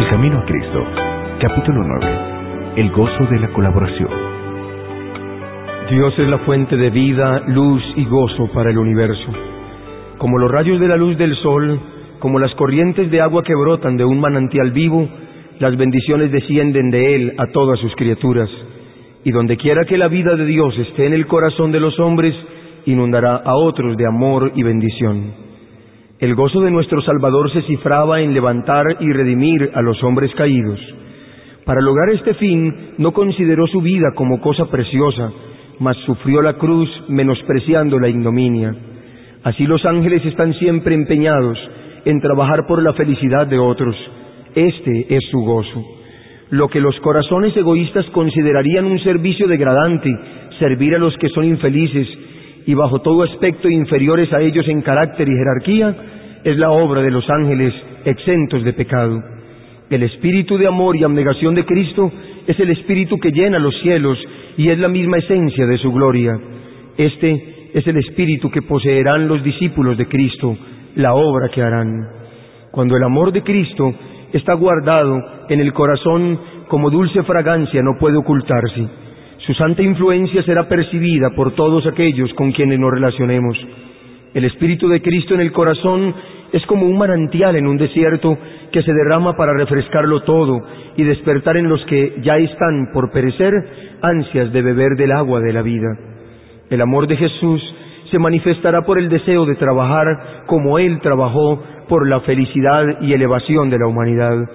El Camino a Cristo, capítulo 9. El gozo de la colaboración. Dios es la fuente de vida, luz y gozo para el universo. Como los rayos de la luz del sol, como las corrientes de agua que brotan de un manantial vivo, las bendiciones descienden de Él a todas sus criaturas. Y donde quiera que la vida de Dios esté en el corazón de los hombres, inundará a otros de amor y bendición. El gozo de nuestro Salvador se cifraba en levantar y redimir a los hombres caídos. Para lograr este fin no consideró su vida como cosa preciosa, mas sufrió la cruz menospreciando la ignominia. Así los ángeles están siempre empeñados en trabajar por la felicidad de otros. Este es su gozo. Lo que los corazones egoístas considerarían un servicio degradante, servir a los que son infelices y bajo todo aspecto inferiores a ellos en carácter y jerarquía, es la obra de los ángeles exentos de pecado. El espíritu de amor y abnegación de Cristo es el espíritu que llena los cielos y es la misma esencia de su gloria. Este es el espíritu que poseerán los discípulos de Cristo, la obra que harán. Cuando el amor de Cristo está guardado en el corazón como dulce fragancia no puede ocultarse. Su santa influencia será percibida por todos aquellos con quienes nos relacionemos. El Espíritu de Cristo en el corazón es como un manantial en un desierto que se derrama para refrescarlo todo y despertar en los que ya están por perecer ansias de beber del agua de la vida. El amor de Jesús se manifestará por el deseo de trabajar como Él trabajó por la felicidad y elevación de la humanidad.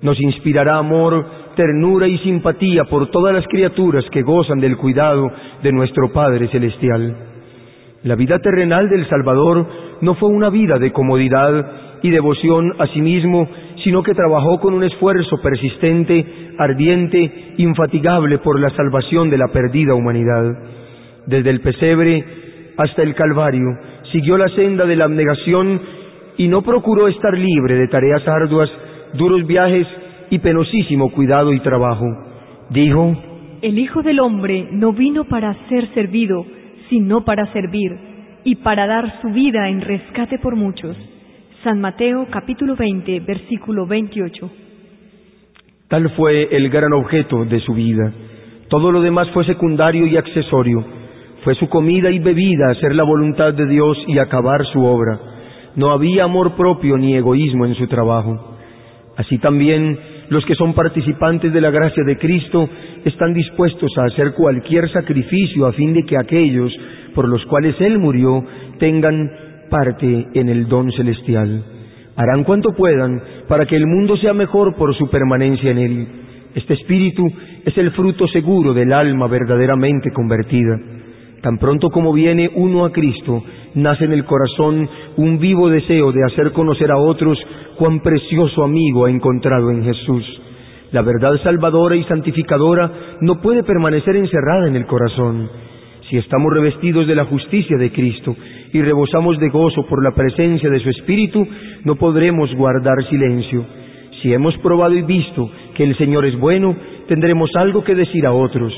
Nos inspirará amor ternura y simpatía por todas las criaturas que gozan del cuidado de nuestro Padre Celestial. La vida terrenal del Salvador no fue una vida de comodidad y devoción a sí mismo, sino que trabajó con un esfuerzo persistente, ardiente, infatigable por la salvación de la perdida humanidad. Desde el pesebre hasta el Calvario, siguió la senda de la abnegación y no procuró estar libre de tareas arduas, duros viajes y penosísimo cuidado y trabajo. Dijo, El Hijo del Hombre no vino para ser servido, sino para servir, y para dar su vida en rescate por muchos. San Mateo capítulo 20, versículo 28. Tal fue el gran objeto de su vida. Todo lo demás fue secundario y accesorio. Fue su comida y bebida hacer la voluntad de Dios y acabar su obra. No había amor propio ni egoísmo en su trabajo. Así también los que son participantes de la gracia de Cristo están dispuestos a hacer cualquier sacrificio a fin de que aquellos por los cuales Él murió tengan parte en el don celestial. Harán cuanto puedan para que el mundo sea mejor por su permanencia en Él. Este espíritu es el fruto seguro del alma verdaderamente convertida. Tan pronto como viene uno a Cristo, nace en el corazón un vivo deseo de hacer conocer a otros cuán precioso amigo ha encontrado en Jesús. La verdad salvadora y santificadora no puede permanecer encerrada en el corazón. Si estamos revestidos de la justicia de Cristo y rebosamos de gozo por la presencia de su Espíritu, no podremos guardar silencio. Si hemos probado y visto que el Señor es bueno, tendremos algo que decir a otros.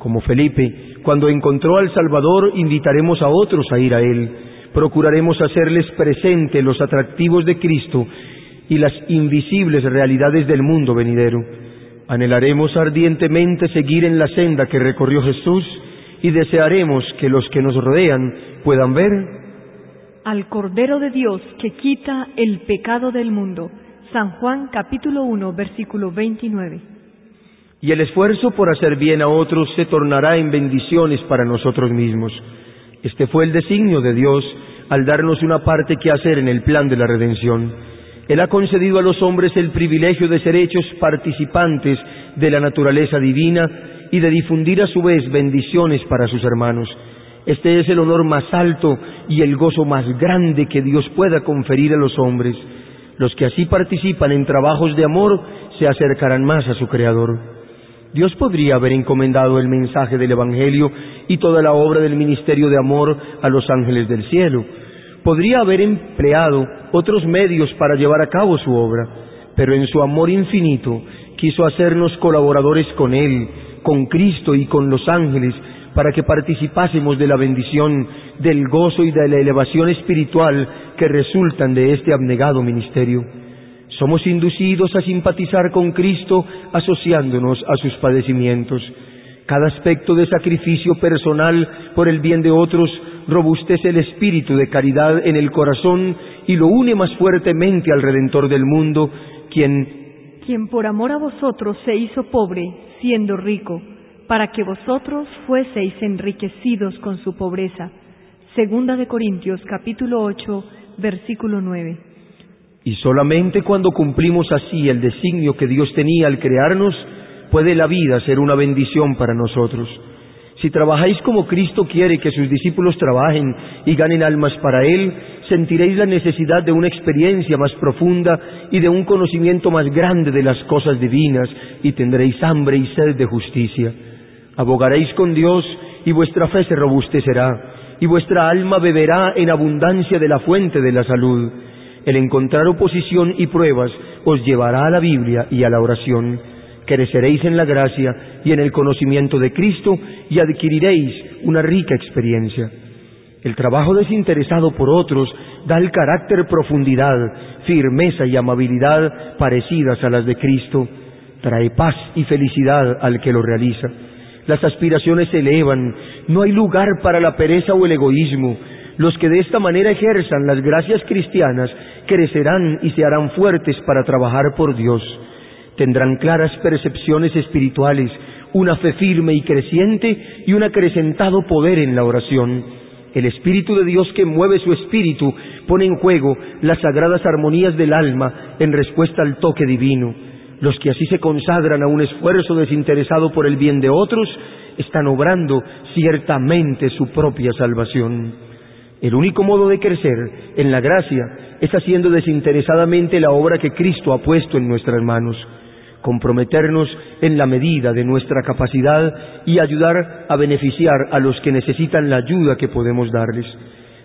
Como Felipe, cuando encontró al Salvador, invitaremos a otros a ir a Él. Procuraremos hacerles presente los atractivos de Cristo y las invisibles realidades del mundo venidero. Anhelaremos ardientemente seguir en la senda que recorrió Jesús y desearemos que los que nos rodean puedan ver al Cordero de Dios que quita el pecado del mundo. San Juan capítulo 1 versículo 29. Y el esfuerzo por hacer bien a otros se tornará en bendiciones para nosotros mismos. Este fue el designio de Dios al darnos una parte que hacer en el plan de la redención. Él ha concedido a los hombres el privilegio de ser hechos participantes de la naturaleza divina y de difundir a su vez bendiciones para sus hermanos. Este es el honor más alto y el gozo más grande que Dios pueda conferir a los hombres. Los que así participan en trabajos de amor se acercarán más a su Creador. Dios podría haber encomendado el mensaje del Evangelio y toda la obra del ministerio de amor a los ángeles del cielo, podría haber empleado otros medios para llevar a cabo su obra, pero en su amor infinito quiso hacernos colaboradores con Él, con Cristo y con los ángeles, para que participásemos de la bendición, del gozo y de la elevación espiritual que resultan de este abnegado ministerio. Somos inducidos a simpatizar con Cristo asociándonos a sus padecimientos. Cada aspecto de sacrificio personal por el bien de otros robustece el espíritu de caridad en el corazón y lo une más fuertemente al Redentor del mundo, quien quien por amor a vosotros se hizo pobre, siendo rico, para que vosotros fueseis enriquecidos con su pobreza. Segunda de Corintios capítulo 8, versículo 9. Y solamente cuando cumplimos así el designio que Dios tenía al crearnos, puede la vida ser una bendición para nosotros. Si trabajáis como Cristo quiere que sus discípulos trabajen y ganen almas para Él, sentiréis la necesidad de una experiencia más profunda y de un conocimiento más grande de las cosas divinas y tendréis hambre y sed de justicia. Abogaréis con Dios y vuestra fe se robustecerá y vuestra alma beberá en abundancia de la fuente de la salud. El encontrar oposición y pruebas os llevará a la Biblia y a la oración creceréis en la gracia y en el conocimiento de Cristo y adquiriréis una rica experiencia. El trabajo desinteresado por otros da el carácter profundidad, firmeza y amabilidad parecidas a las de Cristo. Trae paz y felicidad al que lo realiza. Las aspiraciones se elevan, no hay lugar para la pereza o el egoísmo. Los que de esta manera ejerzan las gracias cristianas crecerán y se harán fuertes para trabajar por Dios tendrán claras percepciones espirituales, una fe firme y creciente y un acrecentado poder en la oración. El Espíritu de Dios que mueve su espíritu pone en juego las sagradas armonías del alma en respuesta al toque divino. Los que así se consagran a un esfuerzo desinteresado por el bien de otros están obrando ciertamente su propia salvación. El único modo de crecer en la gracia es haciendo desinteresadamente la obra que Cristo ha puesto en nuestras manos comprometernos en la medida de nuestra capacidad y ayudar a beneficiar a los que necesitan la ayuda que podemos darles.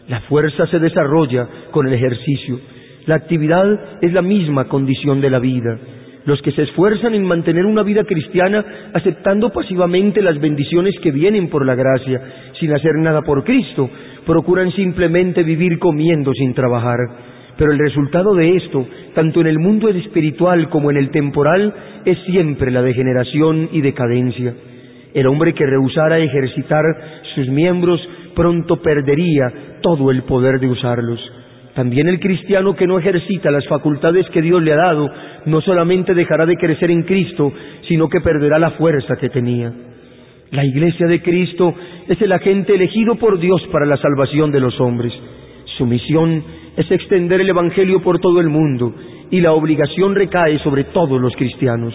La fuerza se desarrolla con el ejercicio. La actividad es la misma condición de la vida. Los que se esfuerzan en mantener una vida cristiana aceptando pasivamente las bendiciones que vienen por la gracia, sin hacer nada por Cristo, procuran simplemente vivir comiendo sin trabajar. Pero el resultado de esto, tanto en el mundo espiritual como en el temporal, es siempre la degeneración y decadencia. El hombre que rehusara ejercitar sus miembros pronto perdería todo el poder de usarlos. También el cristiano que no ejercita las facultades que Dios le ha dado, no solamente dejará de crecer en Cristo, sino que perderá la fuerza que tenía. La iglesia de Cristo es el agente elegido por Dios para la salvación de los hombres. Su misión es extender el Evangelio por todo el mundo y la obligación recae sobre todos los cristianos.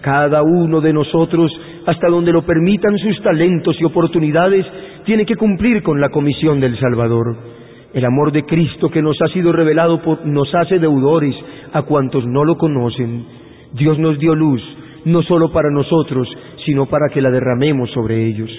Cada uno de nosotros, hasta donde lo permitan sus talentos y oportunidades, tiene que cumplir con la comisión del Salvador. El amor de Cristo que nos ha sido revelado nos hace deudores a cuantos no lo conocen. Dios nos dio luz, no solo para nosotros, sino para que la derramemos sobre ellos.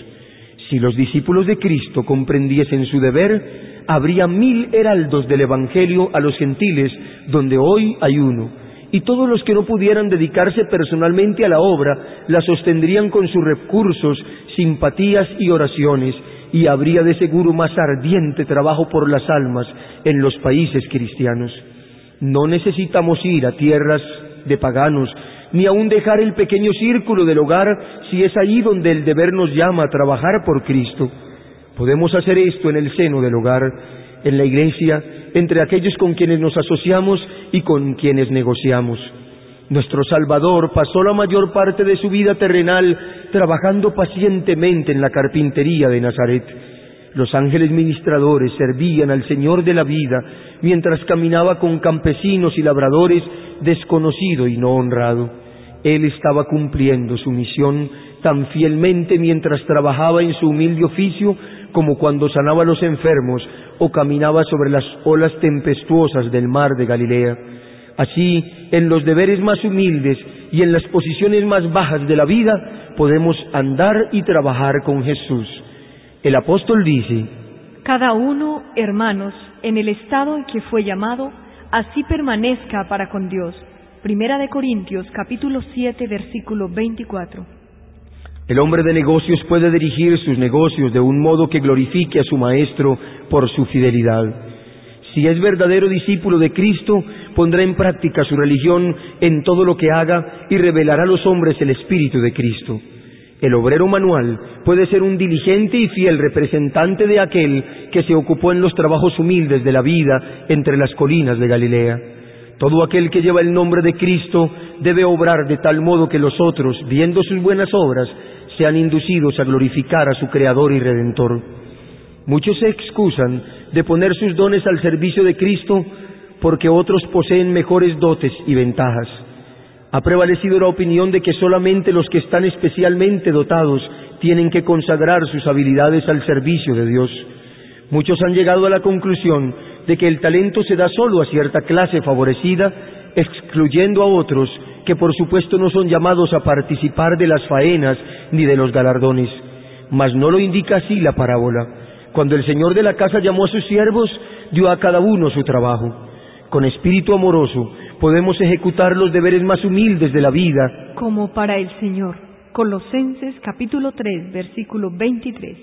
Si los discípulos de Cristo comprendiesen su deber, habría mil heraldos del Evangelio a los gentiles, donde hoy hay uno. Y todos los que no pudieran dedicarse personalmente a la obra, la sostendrían con sus recursos, simpatías y oraciones, y habría de seguro más ardiente trabajo por las almas en los países cristianos. No necesitamos ir a tierras de paganos, ni aun dejar el pequeño círculo del hogar si es ahí donde el deber nos llama a trabajar por Cristo. Podemos hacer esto en el seno del hogar, en la iglesia, entre aquellos con quienes nos asociamos y con quienes negociamos. Nuestro Salvador pasó la mayor parte de su vida terrenal trabajando pacientemente en la carpintería de Nazaret. Los ángeles ministradores servían al Señor de la vida mientras caminaba con campesinos y labradores desconocido y no honrado. Él estaba cumpliendo su misión tan fielmente mientras trabajaba en su humilde oficio como cuando sanaba a los enfermos o caminaba sobre las olas tempestuosas del mar de Galilea. Así, en los deberes más humildes y en las posiciones más bajas de la vida, podemos andar y trabajar con Jesús. El apóstol dice, Cada uno, hermanos, en el estado en que fue llamado, así permanezca para con Dios. Primera de Corintios capítulo 7 versículo 24. El hombre de negocios puede dirigir sus negocios de un modo que glorifique a su maestro por su fidelidad. Si es verdadero discípulo de Cristo, pondrá en práctica su religión en todo lo que haga y revelará a los hombres el Espíritu de Cristo. El obrero manual puede ser un diligente y fiel representante de aquel que se ocupó en los trabajos humildes de la vida entre las colinas de Galilea. Todo aquel que lleva el nombre de Cristo debe obrar de tal modo que los otros, viendo sus buenas obras, sean inducidos a glorificar a su Creador y Redentor. Muchos se excusan de poner sus dones al servicio de Cristo porque otros poseen mejores dotes y ventajas. Ha prevalecido la opinión de que solamente los que están especialmente dotados tienen que consagrar sus habilidades al servicio de Dios. Muchos han llegado a la conclusión de que el talento se da solo a cierta clase favorecida, excluyendo a otros que por supuesto no son llamados a participar de las faenas ni de los galardones. Mas no lo indica así la parábola. Cuando el Señor de la casa llamó a sus siervos, dio a cada uno su trabajo. Con espíritu amoroso podemos ejecutar los deberes más humildes de la vida. Como para el Señor. Colosenses capítulo 3, versículo 23.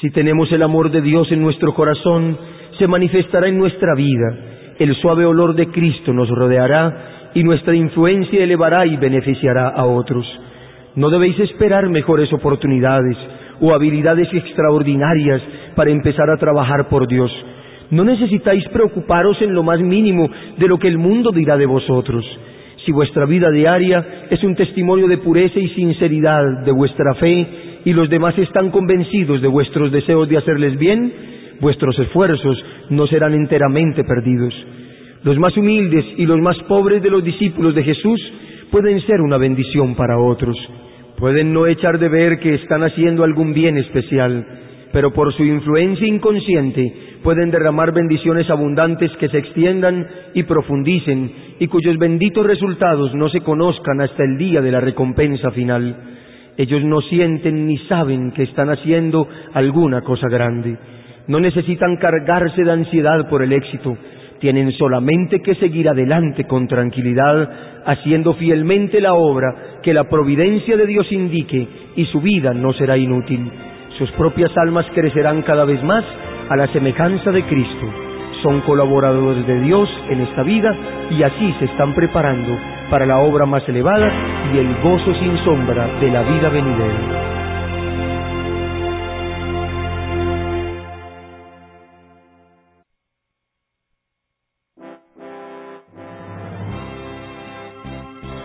Si tenemos el amor de Dios en nuestro corazón, se manifestará en nuestra vida. El suave olor de Cristo nos rodeará y nuestra influencia elevará y beneficiará a otros. No debéis esperar mejores oportunidades o habilidades extraordinarias para empezar a trabajar por Dios. No necesitáis preocuparos en lo más mínimo de lo que el mundo dirá de vosotros. Si vuestra vida diaria es un testimonio de pureza y sinceridad de vuestra fe y los demás están convencidos de vuestros deseos de hacerles bien, vuestros esfuerzos no serán enteramente perdidos. Los más humildes y los más pobres de los discípulos de Jesús pueden ser una bendición para otros. Pueden no echar de ver que están haciendo algún bien especial, pero por su influencia inconsciente pueden derramar bendiciones abundantes que se extiendan y profundicen y cuyos benditos resultados no se conozcan hasta el día de la recompensa final. Ellos no sienten ni saben que están haciendo alguna cosa grande. No necesitan cargarse de ansiedad por el éxito, tienen solamente que seguir adelante con tranquilidad, haciendo fielmente la obra que la providencia de Dios indique, y su vida no será inútil. Sus propias almas crecerán cada vez más a la semejanza de Cristo. Son colaboradores de Dios en esta vida y así se están preparando para la obra más elevada y el gozo sin sombra de la vida venidera.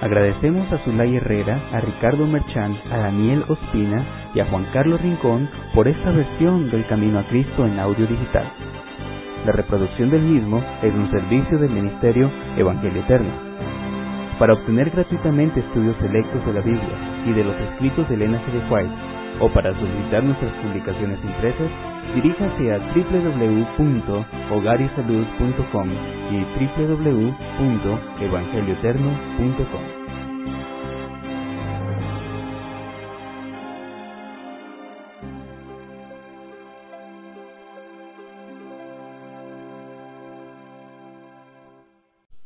Agradecemos a Zulay Herrera, a Ricardo Merchán, a Daniel Ospina y a Juan Carlos Rincón por esta versión del Camino a Cristo en audio digital. La reproducción del mismo es un servicio del Ministerio Evangelio Eterno. Para obtener gratuitamente estudios selectos de la Biblia y de los escritos de Elena G. de White, o para solicitar nuestras publicaciones impresas, diríjase a www.hogarisalud.com y www.evangelioeterno.com.